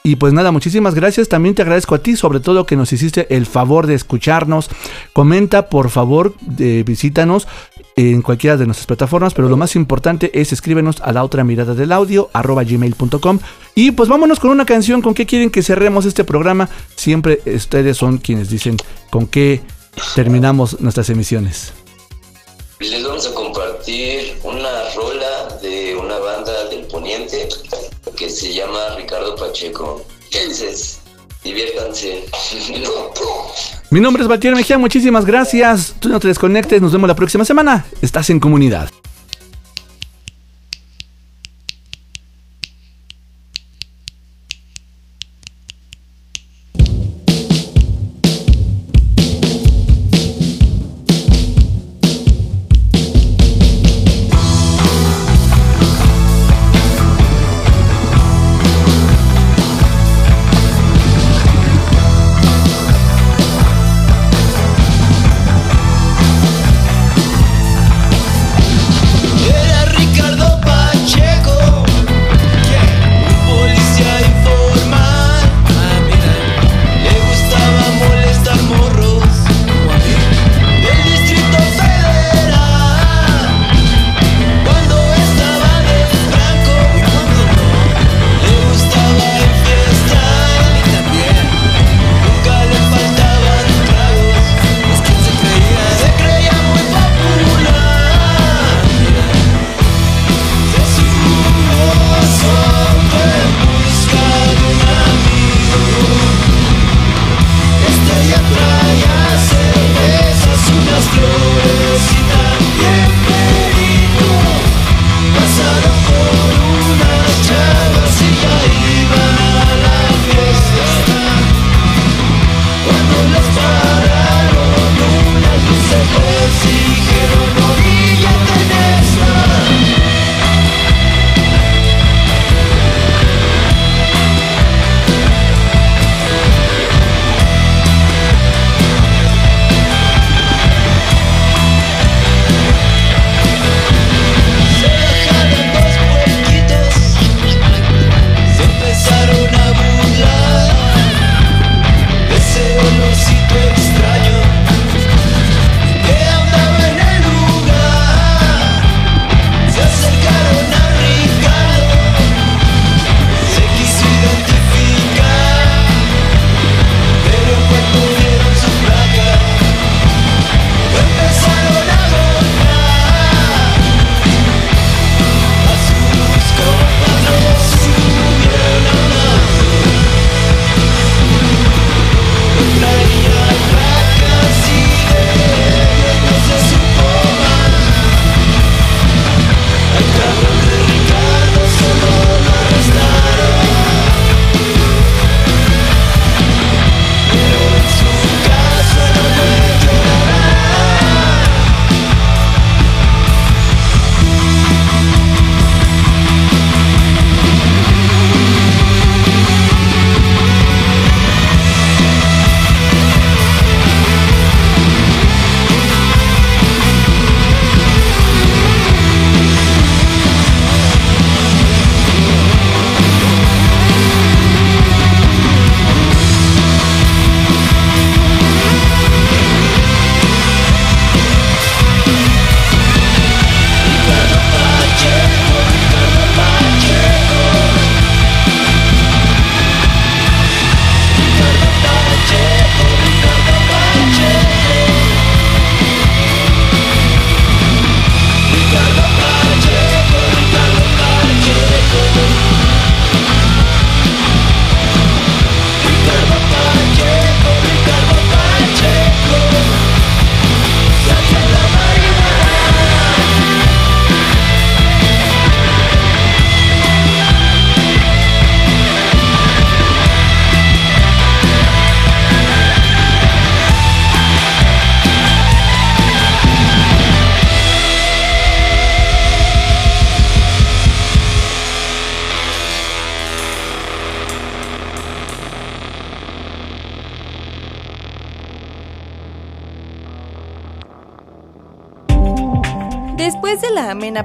Y pues nada, muchísimas gracias. También te agradezco a ti, sobre todo que nos hiciste el favor de escucharnos. Comenta, por favor, eh, visítanos en cualquiera de nuestras plataformas, pero lo más importante es escríbenos a la otra mirada del audio, arroba gmail.com. Y pues vámonos con una canción, ¿con qué quieren que cerremos este programa? Siempre ustedes son quienes dicen con qué terminamos nuestras emisiones. Les vamos a compartir una rola de una banda del poniente que se llama Ricardo Pacheco. Entonces, diviértanse. Mi nombre es Valtier Mejía, muchísimas gracias. Tú no te desconectes, nos vemos la próxima semana. Estás en comunidad.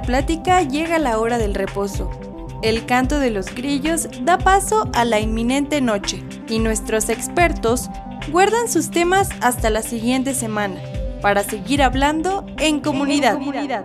la plática llega la hora del reposo. El canto de los grillos da paso a la inminente noche y nuestros expertos guardan sus temas hasta la siguiente semana para seguir hablando en comunidad. En comunidad.